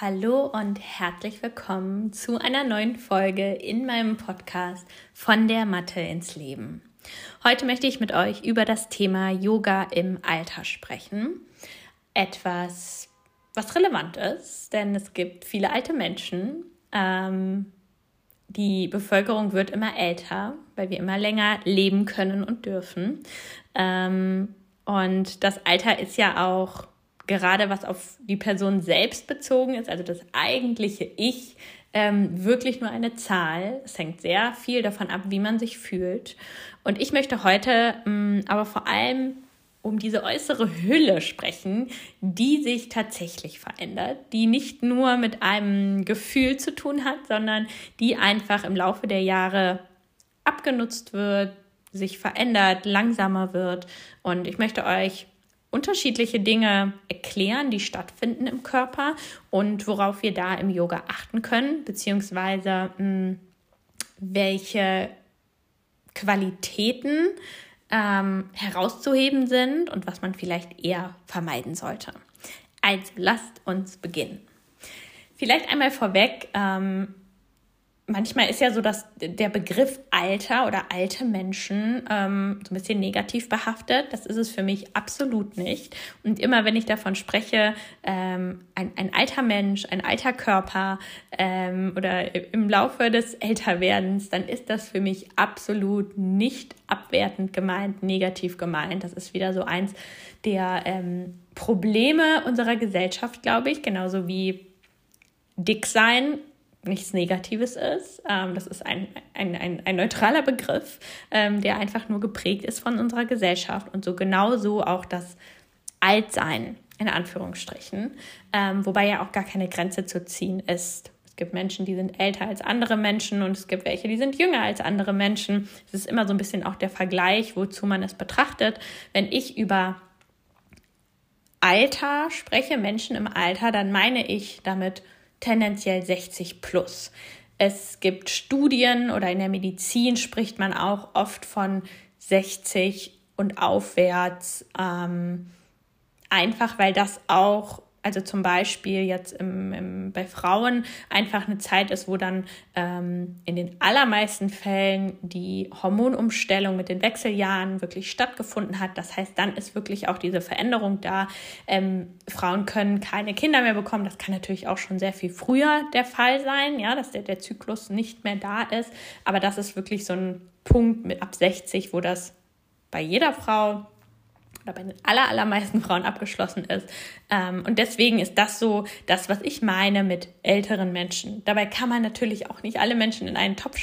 Hallo und herzlich willkommen zu einer neuen Folge in meinem Podcast von der Mathe ins Leben. Heute möchte ich mit euch über das Thema Yoga im Alter sprechen. Etwas, was relevant ist, denn es gibt viele alte Menschen. Ähm, die Bevölkerung wird immer älter, weil wir immer länger leben können und dürfen. Ähm, und das Alter ist ja auch gerade was auf die Person selbst bezogen ist, also das eigentliche Ich, ähm, wirklich nur eine Zahl. Es hängt sehr viel davon ab, wie man sich fühlt. Und ich möchte heute ähm, aber vor allem um diese äußere Hülle sprechen, die sich tatsächlich verändert, die nicht nur mit einem Gefühl zu tun hat, sondern die einfach im Laufe der Jahre abgenutzt wird, sich verändert, langsamer wird. Und ich möchte euch unterschiedliche Dinge erklären, die stattfinden im Körper und worauf wir da im Yoga achten können, beziehungsweise mh, hm, welche Qualitäten ähm, herauszuheben sind und was man vielleicht eher vermeiden sollte. Also lasst uns beginnen. Vielleicht einmal vorweg, ähm, manchmal ist ja so, dass der Begriff Alter oder alte Menschen ähm, so ein bisschen negativ behaftet. Das ist es für mich absolut nicht. Und immer wenn ich davon spreche, ähm, ein, ein alter Mensch, ein alter Körper ähm, oder im Laufe des Älterwerdens, dann ist das für mich absolut nicht abwertend gemeint, negativ gemeint. Das ist wieder so eins der ähm, Probleme unserer Gesellschaft, glaube ich, genauso wie dick sein nichts Negatives ist. Ähm, das ist ein, ein, ein, ein neutraler Begriff, ähm, der einfach nur geprägt ist von unserer Gesellschaft und so genauso auch das Altsein in Anführungsstrichen, ähm, wobei ja auch gar keine Grenze zu ziehen ist. Es gibt Menschen, die sind älter als andere Menschen und es gibt welche, die sind jünger als andere Menschen. Es ist immer so ein bisschen auch der Vergleich, wozu man es betrachtet. Wenn ich über Alter spreche, Menschen im Alter, dann meine ich damit tendenziell 60 plus. Es gibt Studien oder in der Medizin spricht man auch oft von 60 und aufwärts, ähm, einfach weil das auch also zum Beispiel jetzt im, im, bei Frauen einfach eine Zeit ist, wo dann ähm, in den allermeisten Fällen die Hormonumstellung mit den Wechseljahren wirklich stattgefunden hat. Das heißt, dann ist wirklich auch diese Veränderung da. Ähm, Frauen können keine Kinder mehr bekommen. Das kann natürlich auch schon sehr viel früher der Fall sein, ja, dass der, der Zyklus nicht mehr da ist. Aber das ist wirklich so ein Punkt mit ab 60, wo das bei jeder Frau oder bei den aller, allermeisten Frauen abgeschlossen ist. Ähm, und deswegen ist das so das, was ich meine mit älteren Menschen. Dabei kann man natürlich auch nicht alle Menschen in einen Topf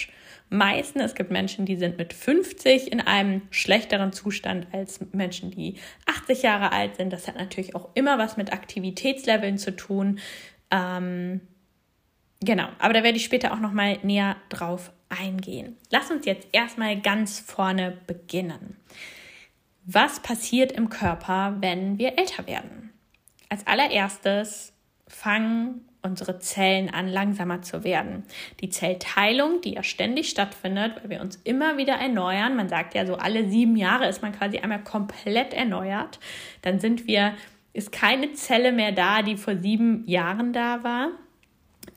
schmeißen. Es gibt Menschen, die sind mit 50 in einem schlechteren Zustand als Menschen, die 80 Jahre alt sind. Das hat natürlich auch immer was mit Aktivitätsleveln zu tun. Ähm, genau, aber da werde ich später auch noch mal näher drauf eingehen. Lass uns jetzt erstmal ganz vorne beginnen. Was passiert im Körper, wenn wir älter werden? Als allererstes fangen unsere Zellen an, langsamer zu werden. Die Zellteilung, die ja ständig stattfindet, weil wir uns immer wieder erneuern, man sagt ja so, alle sieben Jahre ist man quasi einmal komplett erneuert, dann sind wir, ist keine Zelle mehr da, die vor sieben Jahren da war.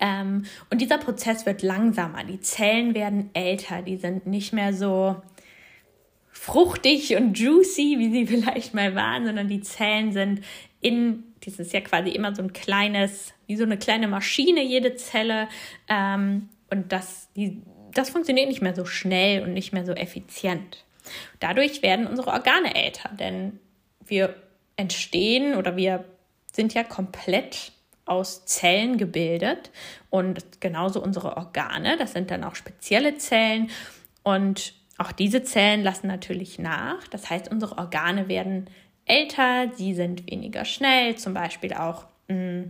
Ähm, und dieser Prozess wird langsamer. Die Zellen werden älter, die sind nicht mehr so, fruchtig und juicy, wie sie vielleicht mal waren, sondern die Zellen sind in, das ist ja quasi immer so ein kleines, wie so eine kleine Maschine, jede Zelle. Ähm, und das, die, das funktioniert nicht mehr so schnell und nicht mehr so effizient. Dadurch werden unsere Organe älter, denn wir entstehen oder wir sind ja komplett aus Zellen gebildet und genauso unsere Organe, das sind dann auch spezielle Zellen und auch diese Zellen lassen natürlich nach. Das heißt, unsere Organe werden älter, sie sind weniger schnell, zum Beispiel auch, mm,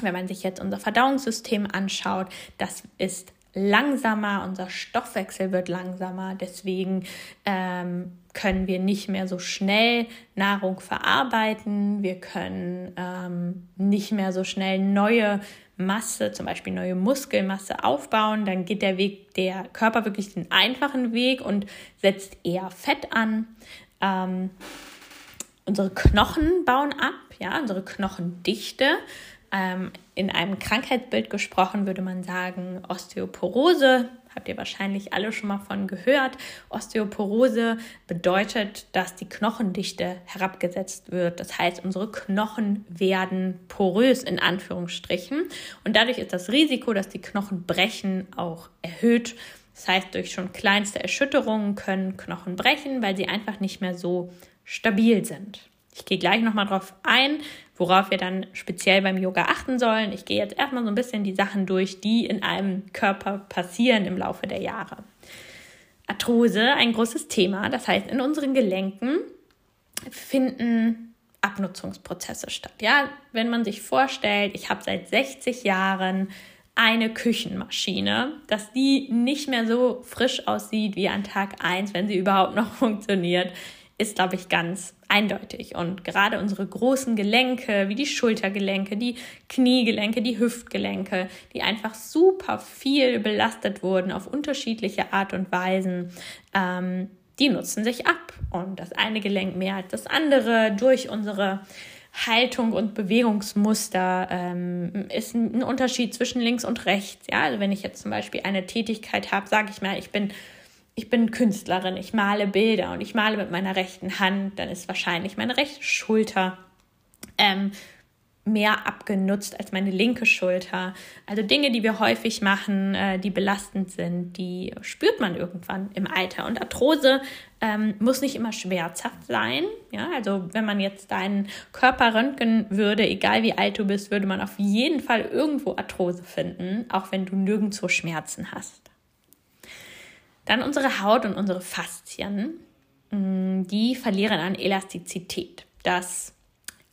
wenn man sich jetzt unser Verdauungssystem anschaut, das ist langsamer, unser Stoffwechsel wird langsamer, deswegen ähm, können wir nicht mehr so schnell Nahrung verarbeiten, wir können ähm, nicht mehr so schnell neue Masse, zum Beispiel neue Muskelmasse aufbauen, dann geht der Weg, der Körper wirklich den einfachen Weg und setzt eher Fett an. Ähm, unsere Knochen bauen ab, ja, unsere Knochendichte Ähm, in einem Krankheitsbild gesprochen würde man sagen Osteoporose. Habt ihr wahrscheinlich alle schon mal von gehört. Osteoporose bedeutet, dass die Knochendichte herabgesetzt wird. Das heißt, unsere Knochen werden porös in Anführungsstrichen. Und dadurch ist das Risiko, dass die Knochen brechen, auch erhöht. Das heißt, durch schon kleinste Erschütterungen können Knochen brechen, weil sie einfach nicht mehr so stabil sind. Ich gehe gleich nochmal drauf ein, worauf wir dann speziell beim Yoga achten sollen. Ich gehe jetzt erstmal so ein bisschen die Sachen durch, die in einem Körper passieren im Laufe der Jahre. Arthrose, ein großes Thema. Das heißt, in unseren Gelenken finden Abnutzungsprozesse statt. Ja, wenn man sich vorstellt, ich habe seit 60 Jahren eine Küchenmaschine, dass die nicht mehr so frisch aussieht wie an Tag 1, wenn sie überhaupt noch funktioniert, ist, glaube ich, ganz eindeutig. Und gerade unsere großen Gelenke, wie die Schultergelenke, die Kniegelenke, die Hüftgelenke, die einfach super viel belastet wurden auf unterschiedliche Art und Weisen, ähm, die nutzen sich ab. Und das eine Gelenk mehr als das andere durch unsere Haltung und Bewegungsmuster ähm, ist ein Unterschied zwischen links und rechts. Ja, also wenn ich jetzt zum Beispiel eine Tätigkeit habe, sage ich mal, ich bin ich bin Künstlerin, ich male Bilder und ich male mit meiner rechten Hand, dann ist wahrscheinlich meine rechte Schulter ähm, mehr abgenutzt als meine linke Schulter. Also Dinge, die wir häufig machen, äh, die belastend sind, die spürt man irgendwann im Alter. Und Arthrose ähm, muss nicht immer schmerzhaft sein. Ja, also wenn man jetzt deinen Körper röntgen würde, egal wie alt du bist, würde man auf jeden Fall irgendwo Arthrose finden, auch wenn du nirgendwo Schmerzen hast. Dann unsere Haut und unsere Faszien, mm, die verlieren an Elastizität. Das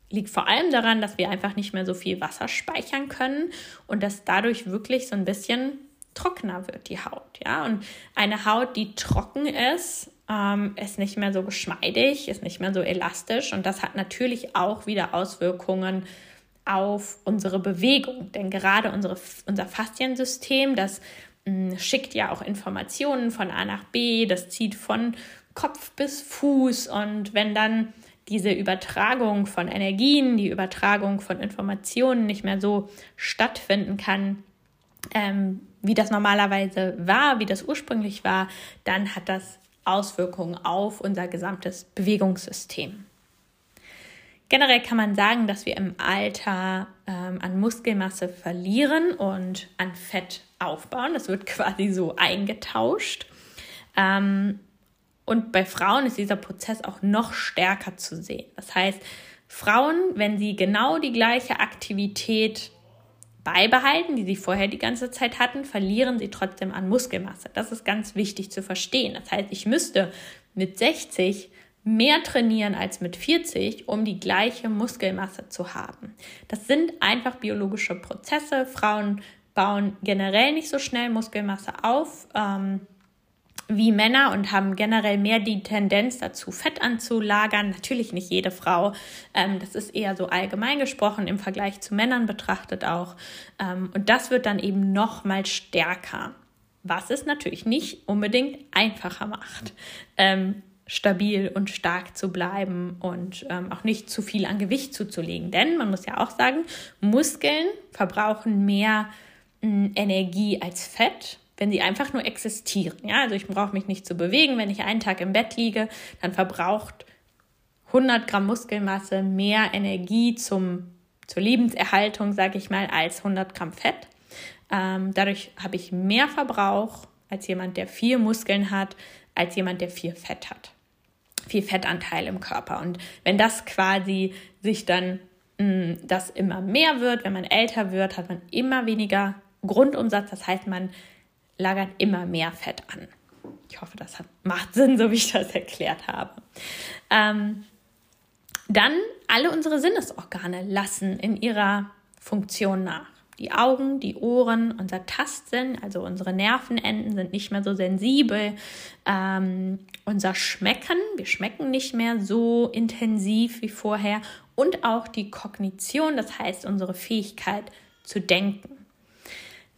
liegt vor allem daran, dass wir einfach nicht mehr so viel Wasser speichern können und dass dadurch wirklich so ein bisschen trockener wird die Haut. Ja? Und eine Haut, die trocken ist, ähm, ist nicht mehr so geschmeidig, ist nicht mehr so elastisch und das hat natürlich auch wieder Auswirkungen auf unsere Bewegung. Denn gerade unsere, unser Fasziensystem, das schickt ja auch Informationen von A nach B, das zieht von Kopf bis Fuß und wenn dann diese Übertragung von Energien, die Übertragung von Informationen nicht mehr so stattfinden kann, ähm, wie das normalerweise war, wie das ursprünglich war, dann hat das Auswirkungen auf unser gesamtes Bewegungssystem. Generell kann man sagen, dass wir im Alter ähm, an Muskelmasse verlieren und an Fett aufbauen. Das wird quasi so eingetauscht. Ähm, und bei Frauen ist dieser Prozess auch noch stärker zu sehen. Das heißt, Frauen, wenn sie genau die gleiche Aktivität beibehalten, die sie vorher die ganze Zeit hatten, verlieren sie trotzdem an Muskelmasse. Das ist ganz wichtig zu verstehen. Das heißt, ich müsste mit 60 mehr trainieren als mit 40, um die gleiche Muskelmasse zu haben. Das sind einfach biologische Prozesse. Frauen bauen generell nicht so schnell Muskelmasse auf ähm, wie Männer und haben generell mehr die Tendenz dazu, Fett anzulagern. Natürlich nicht jede Frau. Ähm, das ist eher so allgemein gesprochen im Vergleich zu Männern betrachtet auch. Ähm, und das wird dann eben noch mal stärker was es natürlich nicht unbedingt einfacher macht. Ähm, stabil und stark zu bleiben und ähm, auch nicht zu viel an Gewicht zuzulegen. Denn man muss ja auch sagen, Muskeln verbrauchen mehr äh, Energie als Fett, wenn sie einfach nur existieren. Ja, also ich brauche mich nicht zu bewegen. Wenn ich einen Tag im Bett liege, dann verbraucht 100 Gramm Muskelmasse mehr Energie zum, zur Lebenserhaltung, sage ich mal, als 100 Gramm Fett. Ähm, dadurch habe ich mehr Verbrauch als jemand, der vier Muskeln hat, als jemand, der vier Fett hat viel Fettanteil im Körper. Und wenn das quasi sich dann mh, mm, das immer mehr wird, wenn man älter wird, hat man immer weniger Grundumsatz. Das heißt, man lagert immer mehr Fett an. Ich hoffe, das hat, macht Sinn, so wie ich das erklärt habe. Ähm, dann alle unsere Sinnesorgane lassen in ihrer Funktion nach. Die Augen, die Ohren, unser Tastsinn, also unsere Nervenenden sind nicht mehr so sensibel. Ähm, unser Schmecken, wir schmecken nicht mehr so intensiv wie vorher. Und auch die Kognition, das heißt unsere Fähigkeit zu denken.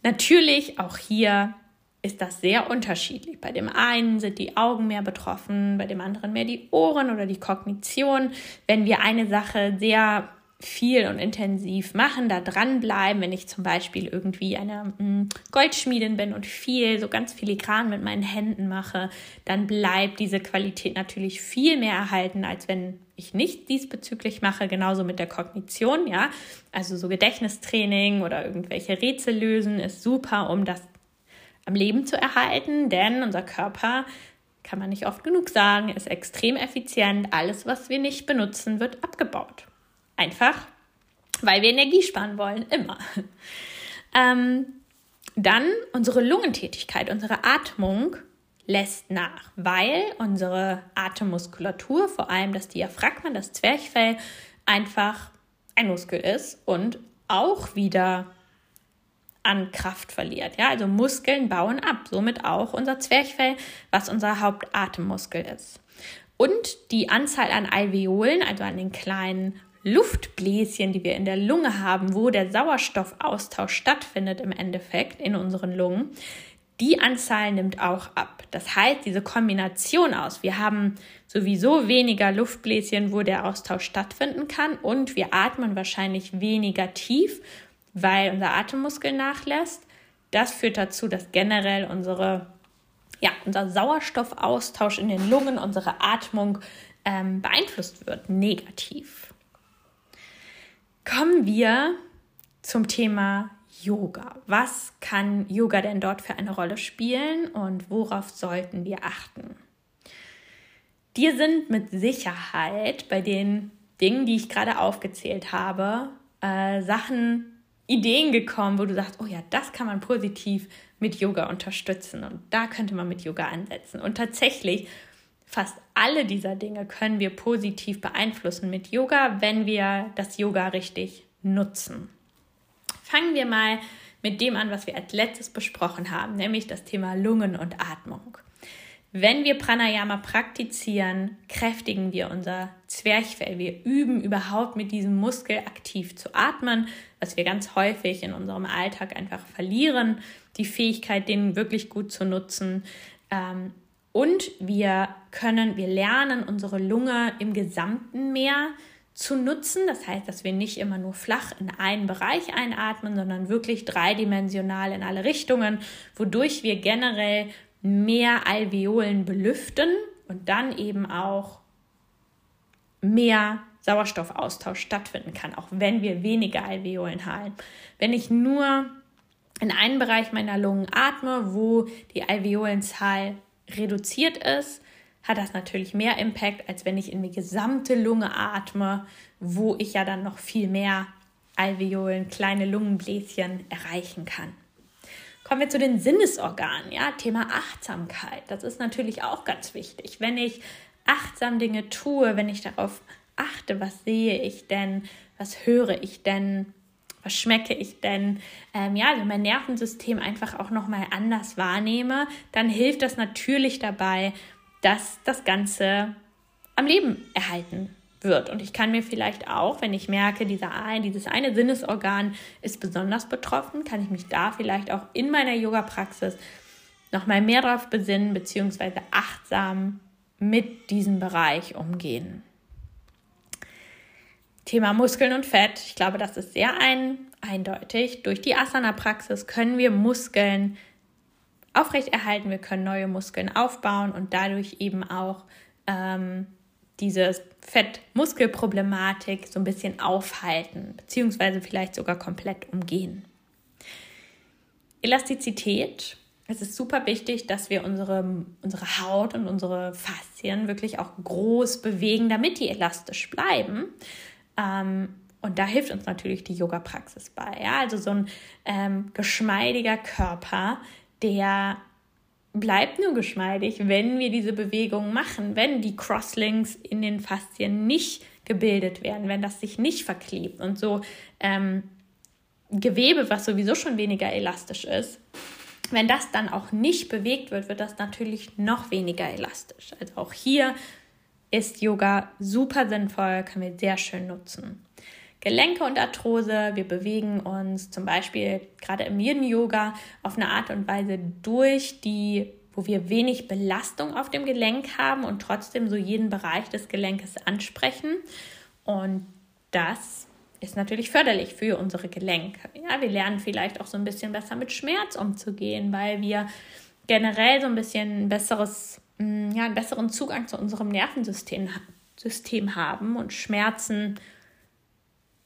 Natürlich auch hier ist das sehr unterschiedlich. Bei dem einen sind die Augen mehr betroffen, bei dem anderen mehr die Ohren oder die Kognition. Wenn wir eine Sache sehr viel und intensiv machen, da dranbleiben, wenn ich zum Beispiel irgendwie eine mm, Goldschmiedin bin und viel, so ganz filigran mit meinen Händen mache, dann bleibt diese Qualität natürlich viel mehr erhalten, als wenn ich nicht diesbezüglich mache, genauso mit der Kognition, ja. Also so Gedächtnistraining oder irgendwelche Rätsel lösen ist super, um das am Leben zu erhalten, denn unser Körper, kann man nicht oft genug sagen, ist extrem effizient. Alles, was wir nicht benutzen, wird abgebaut. Einfach, weil wir Energie sparen wollen, immer. Ähm, dann unsere Lungentätigkeit, unsere Atmung lässt nach, weil unsere Atemmuskulatur, vor allem das Diaphragma, das Zwerchfell, einfach ein Muskel ist und auch wieder an Kraft verliert. Ja, also Muskeln bauen ab, somit auch unser Zwerchfell, was unser Hauptatemmuskel ist. Und die Anzahl an Alveolen, also an den kleinen Luftbläschen, die wir in der Lunge haben, wo der Sauerstoffaustausch stattfindet im Endeffekt in unseren Lungen, die Anzahl nimmt auch ab. Das heißt, diese Kombination aus, wir haben sowieso weniger Luftbläschen, wo der Austausch stattfinden kann und wir atmen wahrscheinlich weniger tief, weil unser Atemmuskel nachlässt. Das führt dazu, dass generell unsere, ja, unser Sauerstoffaustausch in den Lungen, unsere Atmung ähm, beeinflusst wird, negativ. Kommen wir zum Thema Yoga. Was kann Yoga denn dort für eine Rolle spielen und worauf sollten wir achten? Dir sind mit Sicherheit bei den Dingen, die ich gerade aufgezählt habe, äh, Sachen, Ideen gekommen, wo du sagst, oh ja, das kann man positiv mit Yoga unterstützen und da könnte man mit Yoga ansetzen. Und tatsächlich Fast alle dieser Dinge können wir positiv beeinflussen mit Yoga, wenn wir das Yoga richtig nutzen. Fangen wir mal mit dem an, was wir als letztes besprochen haben, nämlich das Thema Lungen und Atmung. Wenn wir Pranayama praktizieren, kräftigen wir unser Zwerchfell. Wir üben überhaupt mit diesem Muskel aktiv zu atmen, was wir ganz häufig in unserem Alltag einfach verlieren, die Fähigkeit, den wirklich gut zu nutzen. Und wir können, wir lernen unsere Lunge im Gesamten mehr zu nutzen. Das heißt, dass wir nicht immer nur flach in einen Bereich einatmen, sondern wirklich dreidimensional in alle Richtungen, wodurch wir generell mehr Alveolen belüften und dann eben auch mehr Sauerstoffaustausch stattfinden kann, auch wenn wir weniger Alveolen haben. Wenn ich nur in einen Bereich meiner Lungen atme, wo die Alveolenzahl reduziert ist, hat das natürlich mehr Impact, als wenn ich in die gesamte Lunge atme, wo ich ja dann noch viel mehr Alveolen, kleine Lungenbläschen erreichen kann. Kommen wir zu den Sinnesorganen, ja, Thema Achtsamkeit. Das ist natürlich auch ganz wichtig. Wenn ich achtsam Dinge tue, wenn ich darauf achte, was sehe ich denn, was höre ich denn, was schmecke ich denn? Ähm, ja, wenn mein Nervensystem einfach auch nochmal anders wahrnehme, dann hilft das natürlich dabei, dass das Ganze am Leben erhalten wird. Und ich kann mir vielleicht auch, wenn ich merke, dieser dieses eine Sinnesorgan ist besonders betroffen, kann ich mich da vielleicht auch in meiner Yoga-Praxis nochmal mehr darauf besinnen, beziehungsweise achtsam mit diesem Bereich umgehen. Thema Muskeln und Fett. Ich glaube, das ist sehr ein, eindeutig. Durch die Asana-Praxis können wir Muskeln aufrechterhalten, wir können neue Muskeln aufbauen und dadurch eben auch ähm, diese Fett-Muskel-Problematik so ein bisschen aufhalten, beziehungsweise vielleicht sogar komplett umgehen. Elastizität. Es ist super wichtig, dass wir unsere, unsere Haut und unsere Faszien wirklich auch groß bewegen, damit die elastisch bleiben. Ähm, und da hilft uns natürlich die Yoga-Praxis bei. Ja? Also so ein ähm, geschmeidiger Körper, der bleibt nur geschmeidig, wenn wir diese Bewegungen machen, wenn die Crosslinks in den Faszien nicht gebildet werden, wenn das sich nicht verklebt und so ähm, Gewebe, was sowieso schon weniger elastisch ist, wenn das dann auch nicht bewegt wird, wird das natürlich noch weniger elastisch. Also auch hier ist Yoga super sinnvoll, können wir sehr schön nutzen. Gelenke und Arthrose, wir bewegen uns zum Beispiel gerade im Yin-Yoga auf eine Art und Weise durch, die, wo wir wenig Belastung auf dem Gelenk haben und trotzdem so jeden Bereich des Gelenkes ansprechen. Und das ist natürlich förderlich für unsere Gelenke. Ja, wir lernen vielleicht auch so ein bisschen besser mit Schmerz umzugehen, weil wir generell so ein bisschen ein besseres, ja, einen besseren Zugang zu unserem Nervensystem System haben und Schmerzen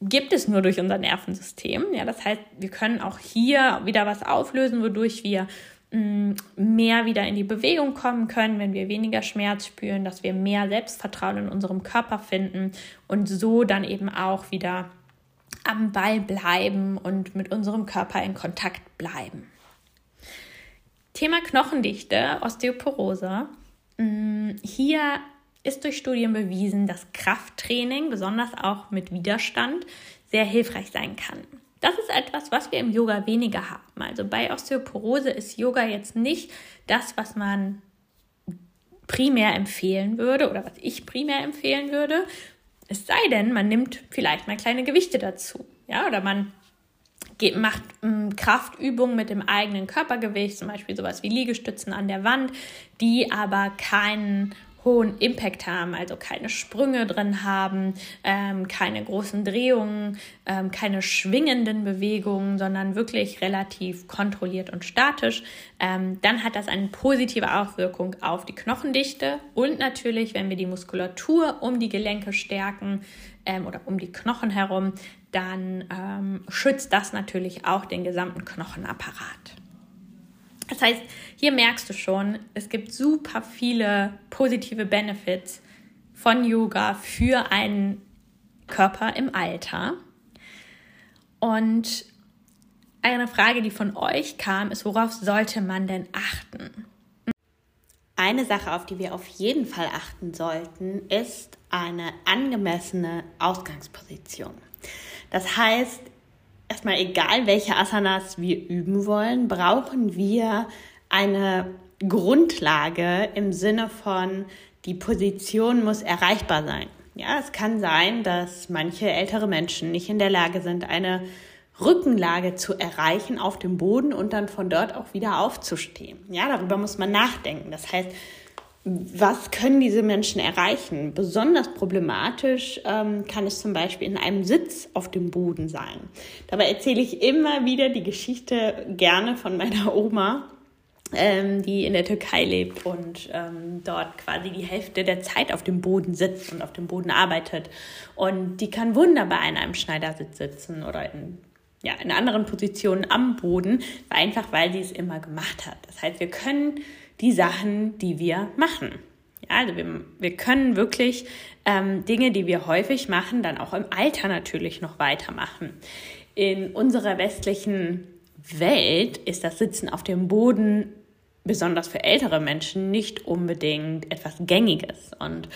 gibt es nur durch unser Nervensystem. Ja, das heißt, wir können auch hier wieder was auflösen, wodurch wir mm, mehr wieder in die Bewegung kommen können, wenn wir weniger Schmerz spüren, dass wir mehr Selbstvertrauen in unserem Körper finden und so dann eben auch wieder am Ball bleiben und mit unserem Körper in Kontakt bleiben. Thema Knochendichte, Osteoporose. Mm, hier ist durch Studien bewiesen, dass Krafttraining, besonders auch mit Widerstand, sehr hilfreich sein kann. Das ist etwas, was wir im Yoga weniger haben. Also bei Osteoporose ist Yoga jetzt nicht das, was man primär empfehlen würde oder was ich primär empfehlen würde. Es sei denn, man nimmt vielleicht mal kleine Gewichte dazu. Ja, oder man geht, macht ähm, Kraftübungen mit dem eigenen Körpergewicht, zum Beispiel sowas wie Liegestützen an der Wand, die aber keinen hohen Impact haben, also keine Sprünge drin haben, ähm, keine großen Drehungen, ähm, keine schwingenden Bewegungen, sondern wirklich relativ kontrolliert und statisch, ähm, dann hat das eine positive Auswirkung auf die Knochendichte und natürlich, wenn wir die Muskulatur um die Gelenke stärken ähm, oder um die Knochen herum, dann ähm, schützt das natürlich auch den gesamten Knochenapparat. Das heißt, hier merkst du schon, es gibt super viele positive Benefits von Yoga für einen Körper im Alter. Und eine Frage, die von euch kam, ist, worauf sollte man denn achten? Eine Sache, auf die wir auf jeden Fall achten sollten, ist eine angemessene Ausgangsposition. Das heißt, erstmal egal, welche Asanas wir üben wollen, brauchen wir eine Grundlage im Sinne von, die Position muss erreichbar sein. Ja, es kann sein, dass manche ältere Menschen nicht in der Lage sind, eine Rückenlage zu erreichen auf dem Boden und dann von dort auch wieder aufzustehen. Ja, darüber muss man nachdenken. Das heißt, was können diese Menschen erreichen? Besonders problematisch ähm, kann es zum Beispiel in einem Sitz auf dem Boden sein. Dabei erzähle ich immer wieder die Geschichte gerne von meiner Oma, ähm, die in der Türkei lebt und ähm, dort quasi die Hälfte der Zeit auf dem Boden sitzt und auf dem Boden arbeitet. Und die kann wunderbar in einem Schneidersitz sitzen oder in ja, in anderen Positionen am Boden, einfach weil sie es immer gemacht hat. Das heißt, wir können die Sachen, die wir machen. Ja, also wir, wir können wirklich ähm, Dinge, die wir häufig machen, dann auch im Alter natürlich noch weitermachen. In unserer westlichen Welt ist das Sitzen auf dem Boden besonders für ältere Menschen nicht unbedingt etwas Gängiges. Und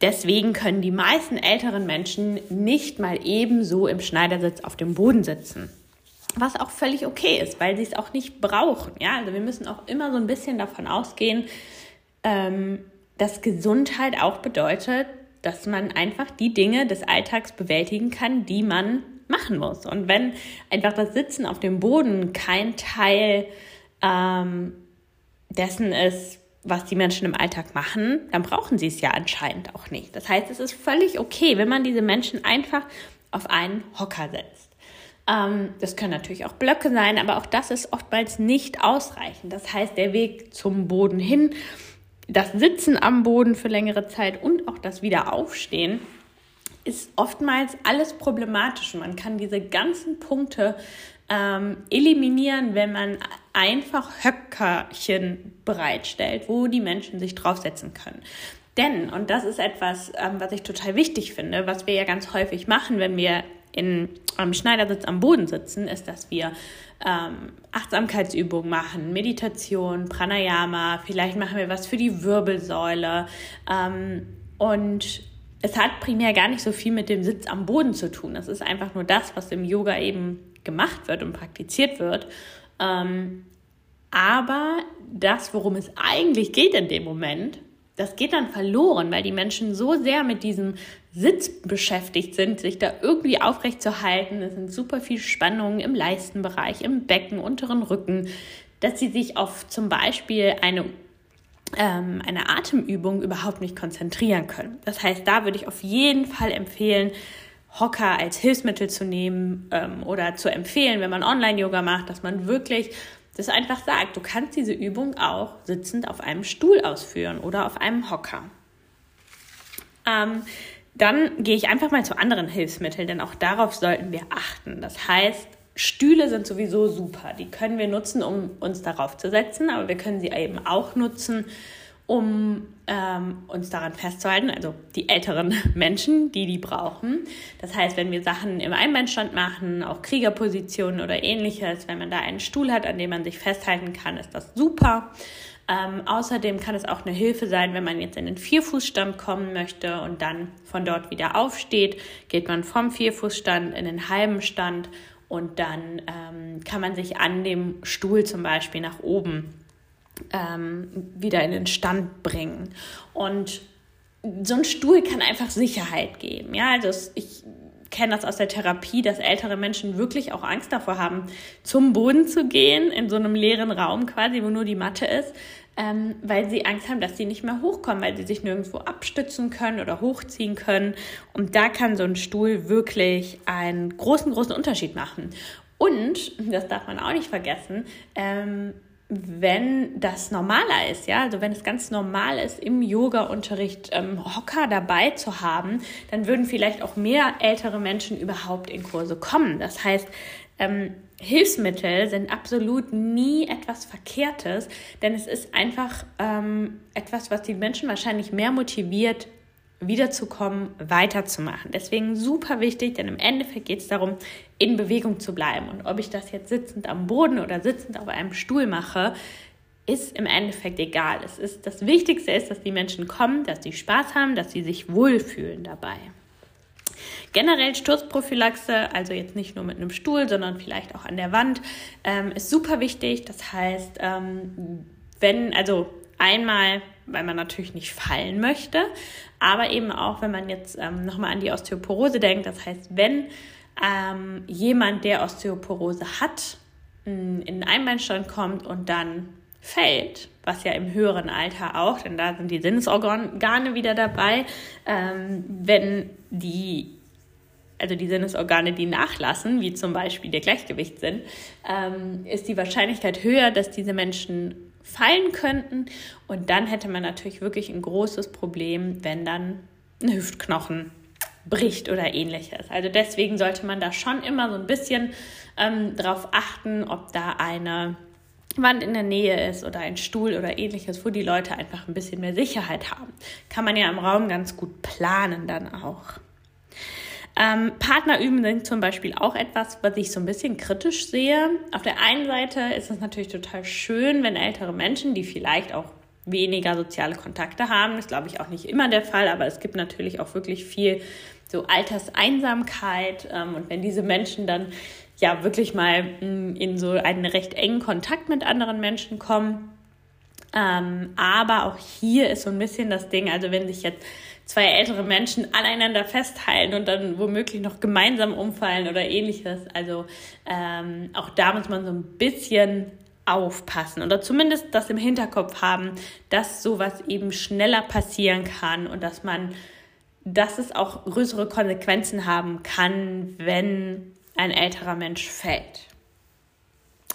deswegen können die meisten älteren Menschen nicht mal ebenso im Schneidersitz auf dem Boden sitzen was auch völlig okay ist, weil sie es auch nicht brauchen. Ja, also wir müssen auch immer so ein bisschen davon ausgehen, ähm, dass Gesundheit auch bedeutet, dass man einfach die Dinge des Alltags bewältigen kann, die man machen muss. Und wenn einfach das Sitzen auf dem Boden kein Teil ähm, dessen ist, was die Menschen im Alltag machen, dann brauchen sie es ja anscheinend auch nicht. Das heißt, es ist völlig okay, wenn man diese Menschen einfach auf einen Hocker setzt. Ähm, das können natürlich auch Blöcke sein, aber auch das ist oftmals nicht ausreichend. Das heißt, der Weg zum Boden hin, das Sitzen am Boden für längere Zeit und auch das Wiederaufstehen ist oftmals alles problematisch. Man kann diese ganzen Punkte ähm, eliminieren, wenn man einfach Höckerchen bereitstellt, wo die Menschen sich draufsetzen können. Denn, und das ist etwas, ähm, was ich total wichtig finde, was wir ja ganz häufig machen, wenn wir in, am Schneidersitz am Boden sitzen, ist, dass wir ähm, Achtsamkeitsübungen machen, Meditation, Pranayama, vielleicht machen wir was für die Wirbelsäule. Ähm, und es hat primär gar nicht so viel mit dem Sitz am Boden zu tun. Das ist einfach nur das, was im Yoga eben gemacht wird und praktiziert wird. Ähm, aber das, worum es eigentlich geht in dem Moment, das geht dann verloren, weil die Menschen so sehr mit diesem Sitz beschäftigt sind, sich da irgendwie aufrecht zu halten. Es sind super viel Spannungen im Leistenbereich, im Becken, unteren Rücken, dass sie sich auf zum Beispiel eine, ähm, eine Atemübung überhaupt nicht konzentrieren können. Das heißt, da würde ich auf jeden Fall empfehlen, Hocker als Hilfsmittel zu nehmen ähm, oder zu empfehlen, wenn man Online-Yoga macht, dass man wirklich das einfach sagt, du kannst diese Übung auch sitzend auf einem Stuhl ausführen oder auf einem Hocker. Ähm, dann gehe ich einfach mal zu anderen Hilfsmitteln, denn auch darauf sollten wir achten. Das heißt, Stühle sind sowieso super. Die können wir nutzen, um uns darauf zu setzen, aber wir können sie eben auch nutzen, um ähm, uns daran festzuhalten, also die älteren Menschen, die die brauchen. Das heißt, wenn wir Sachen im Einbeinstand machen, auch Kriegerpositionen oder ähnliches, wenn man da einen Stuhl hat, an dem man sich festhalten kann, ist das super. Ähm, außerdem kann es auch eine Hilfe sein, wenn man jetzt in den Vierfußstand kommen möchte und dann von dort wieder aufsteht, geht man vom Vierfußstand in den halben Stand und dann ähm, kann man sich an dem Stuhl zum Beispiel nach oben ähm, wieder in den Stand bringen. Und so ein Stuhl kann einfach Sicherheit geben. Ja, also ich kenne das aus der Therapie, dass ältere Menschen wirklich auch Angst davor haben, zum Boden zu gehen, in so einem leeren Raum quasi, wo nur die Matte ist, ähm, weil sie Angst haben, dass sie nicht mehr hochkommen, weil sie sich nirgendwo abstützen können oder hochziehen können. Und da kann so ein Stuhl wirklich einen großen, großen Unterschied machen. Und, das darf man auch nicht vergessen, ähm, wenn das normaler ist, ja, also wenn es ganz normal ist, im Yoga-Unterricht ähm, Hocker dabei zu haben, dann würden vielleicht auch mehr ältere Menschen überhaupt in Kurse kommen. Das heißt, ähm, Hilfsmittel sind absolut nie etwas Verkehrtes, denn es ist einfach ähm, etwas, was die Menschen wahrscheinlich mehr motiviert, wiederzukommen, weiterzumachen. Deswegen super wichtig, denn im Endeffekt geht es darum, in Bewegung zu bleiben. Und ob ich das jetzt sitzend am Boden oder sitzend auf einem Stuhl mache, ist im Endeffekt egal. Es ist, das Wichtigste ist, dass die Menschen kommen, dass sie Spaß haben, dass sie sich wohlfühlen dabei. Generell Sturzprophylaxe, also jetzt nicht nur mit einem Stuhl, sondern vielleicht auch an der Wand, ähm, ist super wichtig. Das heißt, ähm, wenn, also einmal, weil man natürlich nicht fallen möchte, aber eben auch, wenn man jetzt ähm, nochmal an die Osteoporose denkt, das heißt, wenn ähm, jemand, der Osteoporose hat, in einen Einbeinstand kommt und dann fällt, was ja im höheren Alter auch, denn da sind die Sinnesorgane wieder dabei, ähm, wenn die also die Sinnesorgane, die nachlassen, wie zum Beispiel der Gleichgewichtssinn, ähm, ist die Wahrscheinlichkeit höher, dass diese Menschen fallen könnten. Und dann hätte man natürlich wirklich ein großes Problem, wenn dann ein Hüftknochen bricht oder ähnliches. Also deswegen sollte man da schon immer so ein bisschen ähm, drauf achten, ob da eine Wand in der Nähe ist oder ein Stuhl oder ähnliches, wo die Leute einfach ein bisschen mehr Sicherheit haben. Kann man ja im Raum ganz gut planen dann auch. Ähm, Partnerüben sind zum Beispiel auch etwas, was ich so ein bisschen kritisch sehe. Auf der einen Seite ist es natürlich total schön, wenn ältere Menschen, die vielleicht auch weniger soziale Kontakte haben, das glaube ich auch nicht immer der Fall, aber es gibt natürlich auch wirklich viel so Alterseinsamkeit ähm, und wenn diese Menschen dann ja wirklich mal mm, in so einen recht engen Kontakt mit anderen Menschen kommen. Ähm, aber auch hier ist so ein bisschen das Ding, also wenn sich jetzt zwei ältere Menschen aneinander festhalten und dann womöglich noch gemeinsam umfallen oder ähnliches. Also ähm, auch da muss man so ein bisschen aufpassen oder zumindest das im Hinterkopf haben, dass sowas eben schneller passieren kann und dass man, dass es auch größere Konsequenzen haben kann, wenn ein älterer Mensch fällt.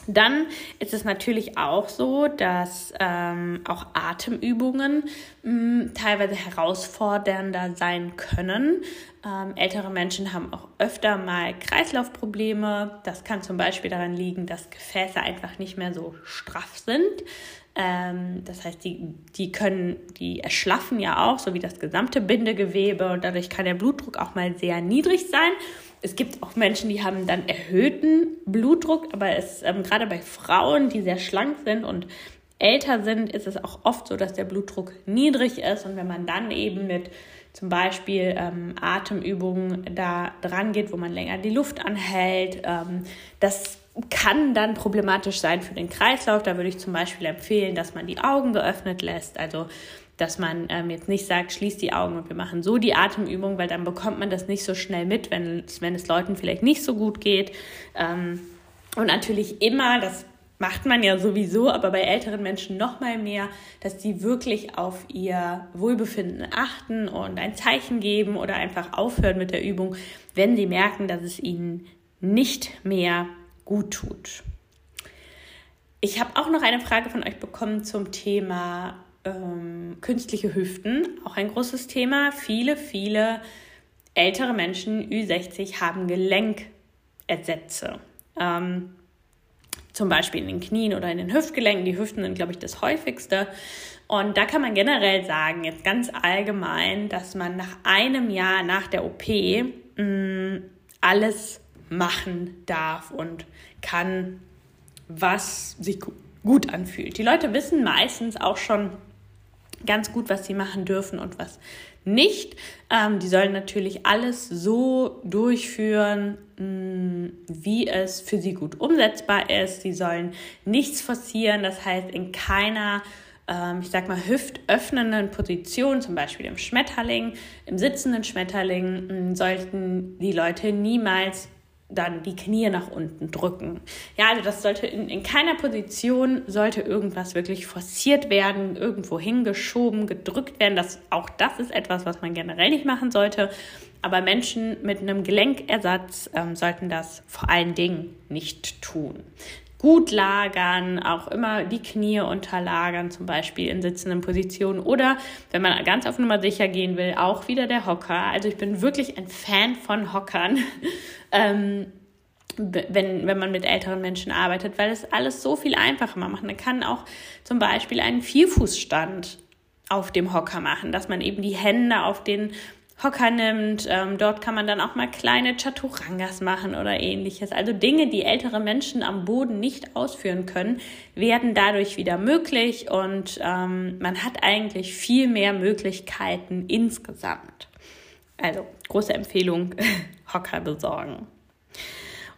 Dann ist es natürlich auch so, dass ähm, auch Atemübungen mh, mm, teilweise herausfordernder sein können. Ähm, ältere Menschen haben auch öfter mal Kreislaufprobleme. Das kann zum Beispiel daran liegen, dass Gefäße einfach nicht mehr so straff sind. Ähm, das heißt, die, die können, die erschlaffen ja auch, so wie das gesamte Bindegewebe und dadurch kann der Blutdruck auch mal sehr niedrig sein es gibt auch Menschen, die haben dann erhöhten Blutdruck, aber es ähm, gerade bei Frauen, die sehr schlank sind und älter sind, ist es auch oft so, dass der Blutdruck niedrig ist und wenn man dann eben mit zum Beispiel ähm, Atemübungen da dran geht, wo man länger die Luft anhält, ähm, das kann dann problematisch sein für den Kreislauf. Da würde ich zum Beispiel empfehlen, dass man die Augen geöffnet lässt. Also dass man ähm, jetzt nicht sagt, schließ die Augen und wir machen so die Atemübung, weil dann bekommt man das nicht so schnell mit, wenn wenn es Leuten vielleicht nicht so gut geht. Ähm, und natürlich immer, das macht man ja sowieso, aber bei älteren Menschen noch mal mehr, dass die wirklich auf ihr Wohlbefinden achten und ein Zeichen geben oder einfach aufhören mit der Übung, wenn sie merken, dass es ihnen nicht mehr gut tut. Ich habe auch noch eine Frage von euch bekommen zum Thema ähm, künstliche Hüften, auch ein großes Thema. Viele, viele ältere Menschen, Ü60, haben Gelenkersätze. Ähm, zum Beispiel in den Knien oder in den Hüftgelenken. Die Hüften sind, glaube ich, das häufigste. Und da kann man generell sagen, jetzt ganz allgemein, dass man nach einem Jahr nach der OP mh, mm, alles machen darf und kann, was sich gut anfühlt. Die Leute wissen meistens auch schon ganz gut, was sie machen dürfen und was nicht. Ähm, die sollen natürlich alles so durchführen, mh, mm, wie es für sie gut umsetzbar ist. Sie sollen nichts forcieren, das heißt in keiner ähm, ich sag mal, hüftöffnenden Position, zum Beispiel im Schmetterling, im sitzenden Schmetterling, mm, sollten die Leute niemals dann die Knie nach unten drücken. Ja, also das sollte in, in keiner Position sollte irgendwas wirklich forciert werden, irgendwo hingeschoben, gedrückt werden. Das, auch das ist etwas, was man generell nicht machen sollte. Aber Menschen mit einem Gelenkersatz ähm, sollten das vor allen Dingen nicht tun. Gut lagern, auch immer die Knie unterlagern, zum Beispiel in sitzenden Positionen. Oder wenn man ganz auf Nummer sicher gehen will, auch wieder der Hocker. Also ich bin wirklich ein Fan von Hockern. ähm, wenn, wenn man mit älteren Menschen arbeitet, weil es alles so viel einfacher macht. Man kann auch zum Beispiel einen Vierfußstand auf dem Hocker machen, dass man eben die Hände auf den Hocker nimmt. Ähm, dort kann man dann auch mal kleine Chaturangas machen oder ähnliches. Also Dinge, die ältere Menschen am Boden nicht ausführen können, werden dadurch wieder möglich und ähm, man hat eigentlich viel mehr Möglichkeiten insgesamt. Also große Empfehlung, Hocker besorgen.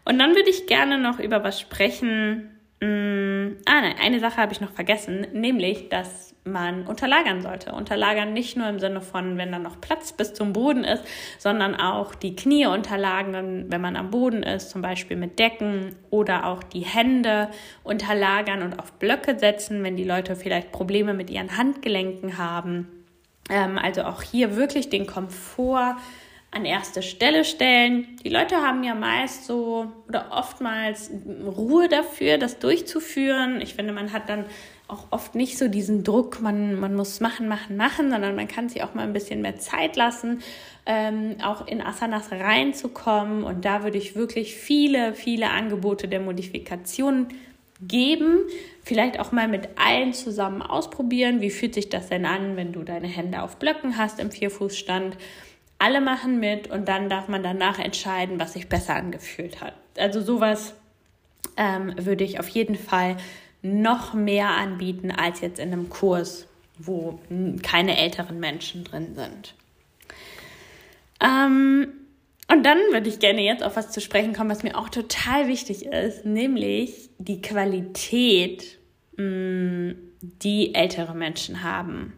Und dann würde ich gerne noch über was sprechen. Hm, ah, nein, eine Sache habe ich noch vergessen, nämlich, dass man unterlagern sollte. Unterlagern nicht nur im Sinne von, wenn da noch Platz bis zum Boden ist, sondern auch die Knie unterlagern, wenn man am Boden ist, zum Beispiel mit Decken oder auch die Hände unterlagern und auf Blöcke setzen, wenn die Leute vielleicht Probleme mit ihren Handgelenken haben. Ähm, also auch hier wirklich den Komfort an erste Stelle stellen. Die Leute haben ja meist so oder oftmals Ruhe dafür, das durchzuführen. Ich finde, man hat dann auch oft nicht so diesen Druck, man, man muss machen, machen, machen, sondern man kann sich auch mal ein bisschen mehr Zeit lassen, ähm, auch in Asanas reinzukommen. Und da würde ich wirklich viele, viele Angebote der Modifikation geben. Vielleicht auch mal mit allen zusammen ausprobieren. Wie fühlt sich das denn an, wenn du deine Hände auf Blöcken hast im Vierfußstand? alle machen mit und dann darf man danach entscheiden, was sich besser angefühlt hat. Also sowas ähm, würde ich auf jeden Fall noch mehr anbieten als jetzt in einem Kurs, wo keine älteren Menschen drin sind. Ähm, und dann würde ich gerne jetzt auf was zu sprechen kommen, was mir auch total wichtig ist, nämlich die Qualität, mh, mm, die ältere Menschen haben.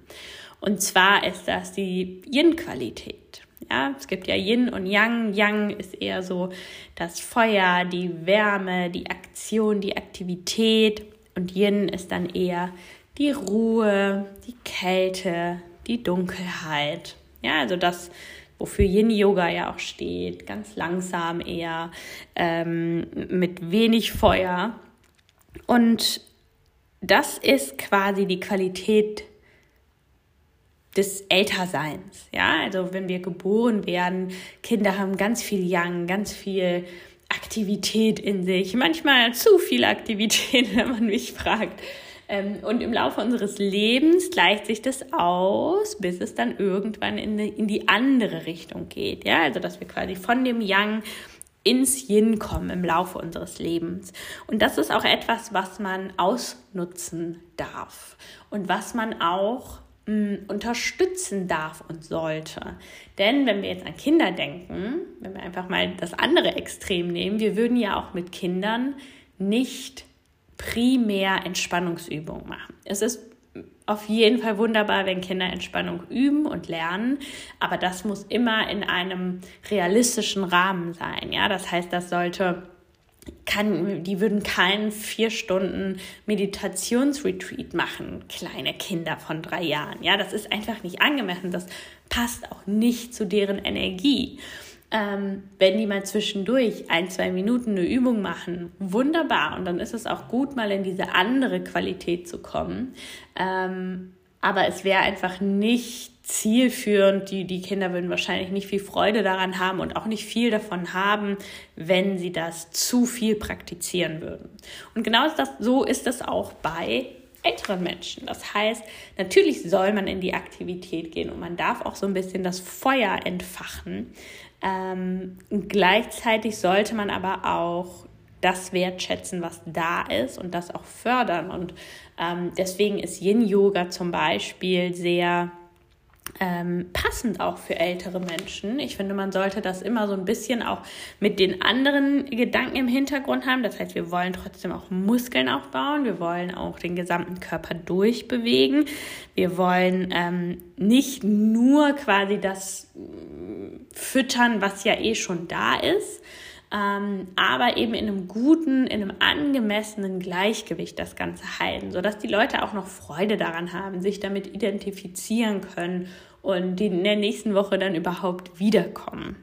Und zwar ist das die Yin-Qualität. Ja, es gibt ja Yin und Yang. Yang ist eher so das Feuer, die Wärme, die Aktion, die Aktivität. Und Yin ist dann eher die Ruhe, die Kälte, die Dunkelheit. Ja, also das, wofür Yin Yoga ja auch steht. Ganz langsam eher, ähm, mit wenig Feuer. Und das ist quasi die Qualität des Älterseins. Ja, also wenn wir geboren werden, Kinder haben ganz viel Yang, ganz viel Aktivität in sich, manchmal zu viel Aktivität, wenn man mich fragt. Ähm, und im Laufe unseres Lebens gleicht sich das aus, bis es dann irgendwann in, in die andere Richtung geht. Ja, also dass wir quasi von dem Yang ins Yin kommen im Laufe unseres Lebens. Und das ist auch etwas, was man ausnutzen darf und was man auch unterstützen darf und sollte. Denn wenn wir jetzt an Kinder denken, wenn wir einfach mal das andere Extrem nehmen, wir würden ja auch mit Kindern nicht primär Entspannungsübungen machen. Es ist auf jeden Fall wunderbar, wenn Kinder Entspannung üben und lernen, aber das muss immer in einem realistischen Rahmen sein. Ja, das heißt, das sollte kann, die würden keinen vier Stunden Meditationsretreat machen, kleine Kinder von drei Jahren. Ja, das ist einfach nicht angemessen. Das passt auch nicht zu deren Energie. Ähm, wenn die mal zwischendurch ein, zwei Minuten eine Übung machen, wunderbar. Und dann ist es auch gut, mal in diese andere Qualität zu kommen. Ähm, aber es wäre einfach nicht zielführend. Die, die Kinder würden wahrscheinlich nicht viel Freude daran haben und auch nicht viel davon haben, wenn sie das zu viel praktizieren würden. Und genau das, so ist es auch bei älteren Menschen. Das heißt, natürlich soll man in die Aktivität gehen und man darf auch so ein bisschen das Feuer entfachen. Ähm, gleichzeitig sollte man aber auch das wertschätzen, was da ist und das auch fördern. Und ähm, deswegen ist Yin-Yoga zum Beispiel sehr ähm, passend auch für ältere Menschen. Ich finde, man sollte das immer so ein bisschen auch mit den anderen Gedanken im Hintergrund haben. Das heißt, wir wollen trotzdem auch Muskeln aufbauen. Wir wollen auch den gesamten Körper durchbewegen. Wir wollen ähm, nicht nur quasi das äh, füttern, was ja eh schon da ist, ähm, aber eben in einem guten, in einem angemessenen Gleichgewicht das Ganze halten, sodass die Leute auch noch Freude daran haben, sich damit identifizieren können und in der nächsten Woche dann überhaupt wiederkommen.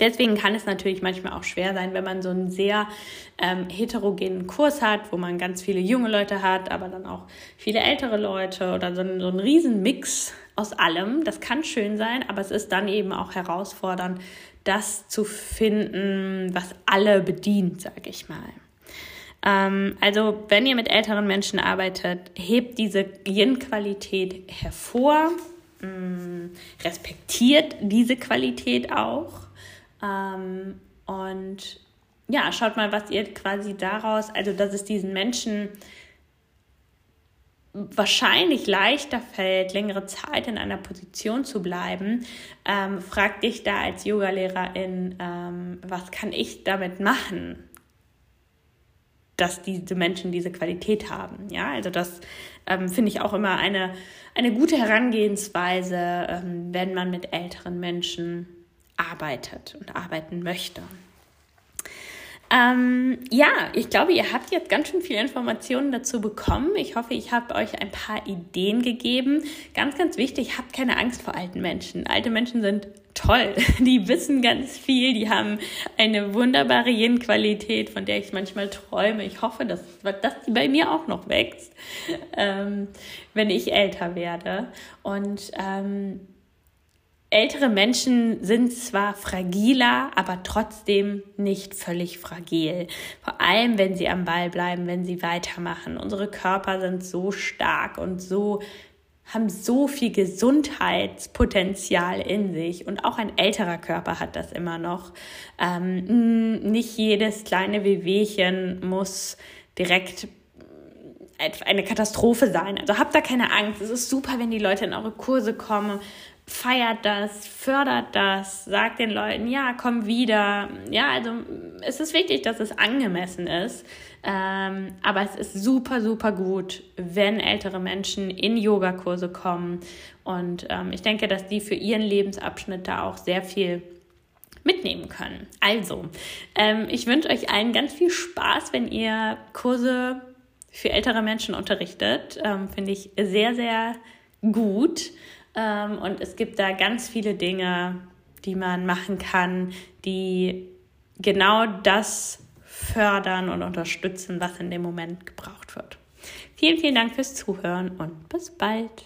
Deswegen kann es natürlich manchmal auch schwer sein, wenn man so einen sehr ähm, heterogenen Kurs hat, wo man ganz viele junge Leute hat, aber dann auch viele ältere Leute oder so, so einen riesen Mix aus allem. Das kann schön sein, aber es ist dann eben auch herausfordernd, das zu finden, was alle bedient, sage ich mal. Ähm, also wenn ihr mit älteren Menschen arbeitet, hebt diese Yin-Qualität hervor, mh, mm, respektiert diese Qualität auch ähm, und ja, schaut mal, was ihr quasi daraus, also dass es diesen Menschen wahrscheinlich leichter fällt, längere Zeit in einer Position zu bleiben, ähm, frag dich da als Yogalehrerin, ähm, was kann ich damit machen, dass diese Menschen diese Qualität haben. Ja, also das ähm, finde ich auch immer eine, eine gute Herangehensweise, ähm, wenn man mit älteren Menschen arbeitet und arbeiten möchte. Ähm, ja, ich glaube, ihr habt jetzt ganz schön viele Informationen dazu bekommen. Ich hoffe, ich habe euch ein paar Ideen gegeben. Ganz, ganz wichtig, habt keine Angst vor alten Menschen. Alte Menschen sind toll. Die wissen ganz viel. Die haben eine wunderbare Yin-Qualität, von der ich manchmal träume. Ich hoffe, dass, dass die bei mir auch noch wächst, ähm, wenn ich älter werde. Und ähm, Ältere Menschen sind zwar fragiler, aber trotzdem nicht völlig fragil. Vor allem, wenn sie am Ball bleiben, wenn sie weitermachen. Unsere Körper sind so stark und so haben so viel Gesundheitspotenzial in sich und auch ein älterer Körper hat das immer noch. Ähm, nicht jedes kleine Wehwehchen muss direkt eine Katastrophe sein. Also habt da keine Angst. Es ist super, wenn die Leute in eure Kurse kommen feiert das, fördert das, sagt den Leuten, ja, komm wieder. Ja, also es ist wichtig, dass es angemessen ist. Ähm, aber es ist super, super gut, wenn ältere Menschen in Yogakurse kommen. Und ähm, ich denke, dass die für ihren Lebensabschnitt da auch sehr viel mitnehmen können. Also, ähm, ich wünsche euch allen ganz viel Spaß, wenn ihr Kurse für ältere Menschen unterrichtet. Ähm, finde ich sehr, sehr gut. Ähm, und es gibt da ganz viele Dinge, die man machen kann, die genau das fördern und unterstützen, was in dem Moment gebraucht wird. Vielen, vielen Dank fürs Zuhören und bis bald.